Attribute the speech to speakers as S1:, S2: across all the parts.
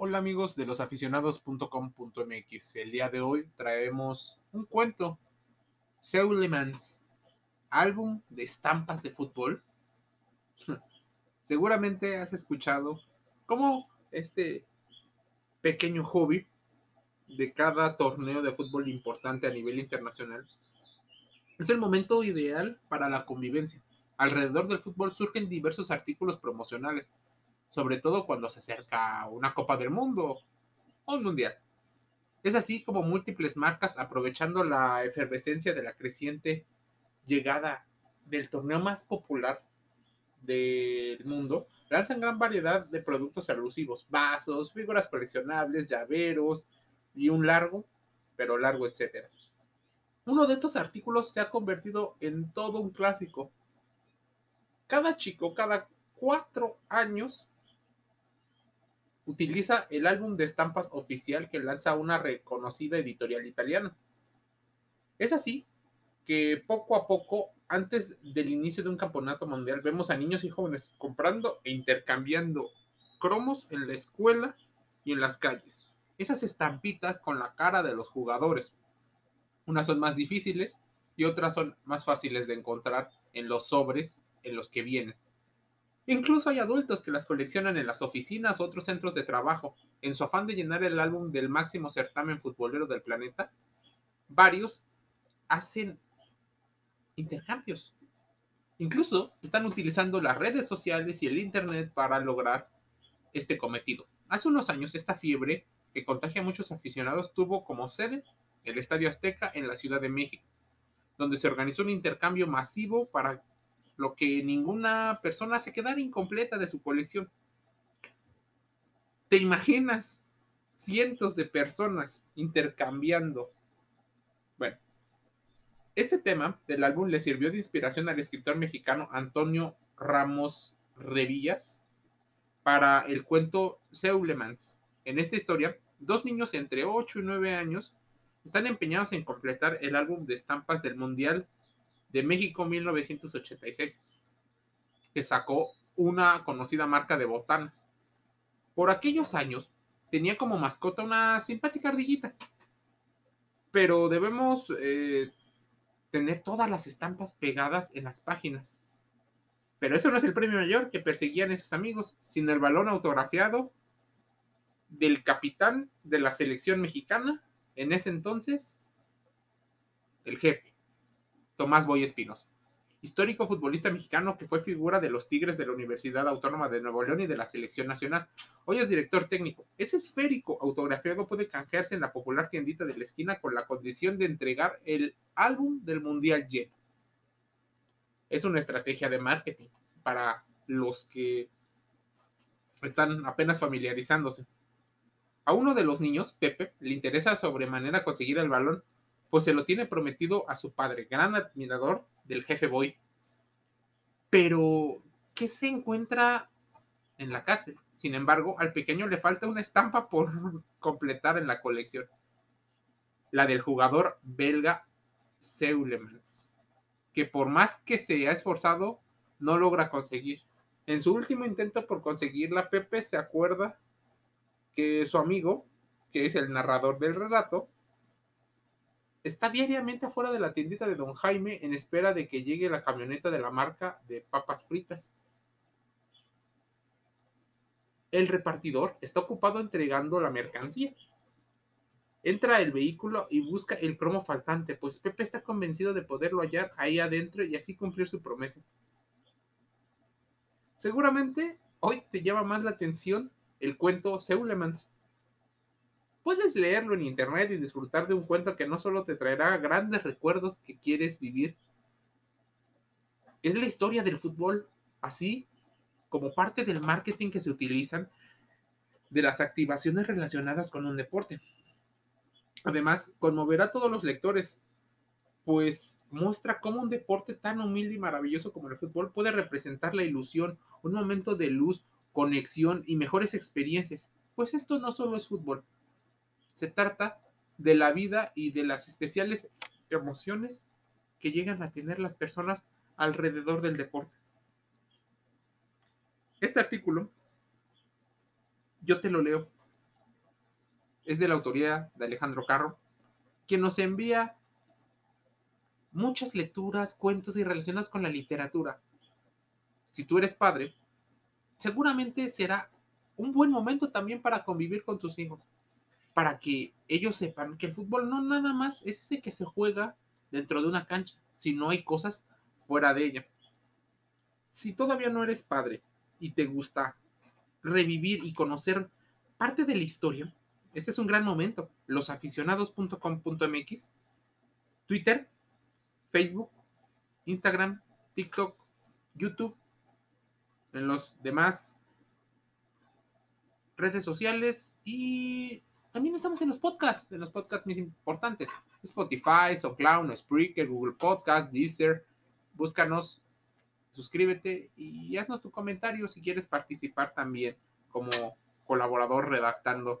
S1: Hola amigos de losaficionados.com.mx. El día de hoy traemos un cuento, Seulemans, álbum de estampas de fútbol. Seguramente has escuchado cómo este pequeño hobby de cada torneo de fútbol importante a nivel internacional es el momento ideal para la convivencia. Alrededor del fútbol surgen diversos artículos promocionales sobre todo cuando se acerca una Copa del Mundo o un Mundial. Es así como múltiples marcas, aprovechando la efervescencia de la creciente llegada del torneo más popular del mundo, lanzan gran variedad de productos alusivos, vasos, figuras coleccionables, llaveros y un largo, pero largo, etcétera. Uno de estos artículos se ha convertido en todo un clásico. Cada chico, cada cuatro años, utiliza el álbum de estampas oficial que lanza una reconocida editorial italiana. Es así que poco a poco, antes del inicio de un campeonato mundial, vemos a niños y jóvenes comprando e intercambiando cromos en la escuela y en las calles. Esas estampitas con la cara de los jugadores. Unas son más difíciles y otras son más fáciles de encontrar en los sobres en los que vienen. Incluso hay adultos que las coleccionan en las oficinas o otros centros de trabajo. En su afán de llenar el álbum del máximo certamen futbolero del planeta, varios hacen intercambios. Incluso están utilizando las redes sociales y el Internet para lograr este cometido. Hace unos años esta fiebre que contagia a muchos aficionados tuvo como sede el Estadio Azteca en la Ciudad de México, donde se organizó un intercambio masivo para lo que ninguna persona se quedara incompleta de su colección. ¿Te imaginas cientos de personas intercambiando? Bueno, este tema del álbum le sirvió de inspiración al escritor mexicano Antonio Ramos Revillas para el cuento Seulemans. En esta historia, dos niños entre 8 y 9 años están empeñados en completar el álbum de estampas del Mundial de México 1986, que sacó una conocida marca de botanas. Por aquellos años tenía como mascota una simpática ardillita, pero debemos eh, tener todas las estampas pegadas en las páginas. Pero eso no es el premio mayor que perseguían esos amigos, sino el balón autografiado del capitán de la selección mexicana, en ese entonces, el jefe. Tomás Boy Espinosa, histórico futbolista mexicano que fue figura de los Tigres de la Universidad Autónoma de Nuevo León y de la Selección Nacional. Hoy es director técnico. Ese esférico autografiado puede canjearse en la popular tiendita de la esquina con la condición de entregar el álbum del Mundial lleno. Es una estrategia de marketing para los que están apenas familiarizándose. A uno de los niños, Pepe, le interesa sobremanera conseguir el balón pues se lo tiene prometido a su padre, gran admirador del jefe Boy. Pero, ¿qué se encuentra en la cárcel? Sin embargo, al pequeño le falta una estampa por completar en la colección. La del jugador belga Seulemans, que por más que se ha esforzado, no logra conseguir. En su último intento por conseguirla, Pepe se acuerda que su amigo, que es el narrador del relato, está diariamente afuera de la tiendita de Don Jaime en espera de que llegue la camioneta de la marca de papas fritas. El repartidor está ocupado entregando la mercancía. Entra el vehículo y busca el cromo faltante, pues Pepe está convencido de poderlo hallar ahí adentro y así cumplir su promesa. Seguramente hoy te llama más la atención el cuento Seulemans, Puedes leerlo en internet y disfrutar de un cuento que no solo te traerá grandes recuerdos que quieres vivir. Es la historia del fútbol, así como parte del marketing que se utilizan de las activaciones relacionadas con un deporte. Además, conmoverá a todos los lectores, pues muestra cómo un deporte tan humilde y maravilloso como el fútbol puede representar la ilusión, un momento de luz, conexión y mejores experiencias. Pues esto no solo es fútbol, se trata de la vida y de las especiales emociones que llegan a tener las personas alrededor del deporte. Este artículo, yo te lo leo es de la autoría de Alejandro Carro, quien nos envía muchas lecturas, cuentos y relacionados con la literatura. Si tú eres padre, seguramente será un buen momento también para convivir con tus hijos, para que ellos sepan que el fútbol no nada más es ese que se juega dentro de una cancha, sino hay cosas fuera de ella. Si todavía no eres padre y te gusta revivir y conocer parte de la historia, este es un gran momento. Losaficionados.com.mx, Twitter, Facebook, Instagram, TikTok, YouTube, en los demás redes sociales y también estamos en los podcasts, en los podcasts más importantes. Spotify, SoundCloud, Spreaker, Google Podcast, Deezer. Búscanos, suscríbete y haznos tu comentario si quieres participar también como colaborador redactando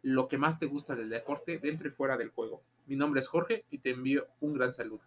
S1: lo que más te gusta del deporte dentro y fuera del juego. Mi nombre es Jorge y te envío un gran saludo.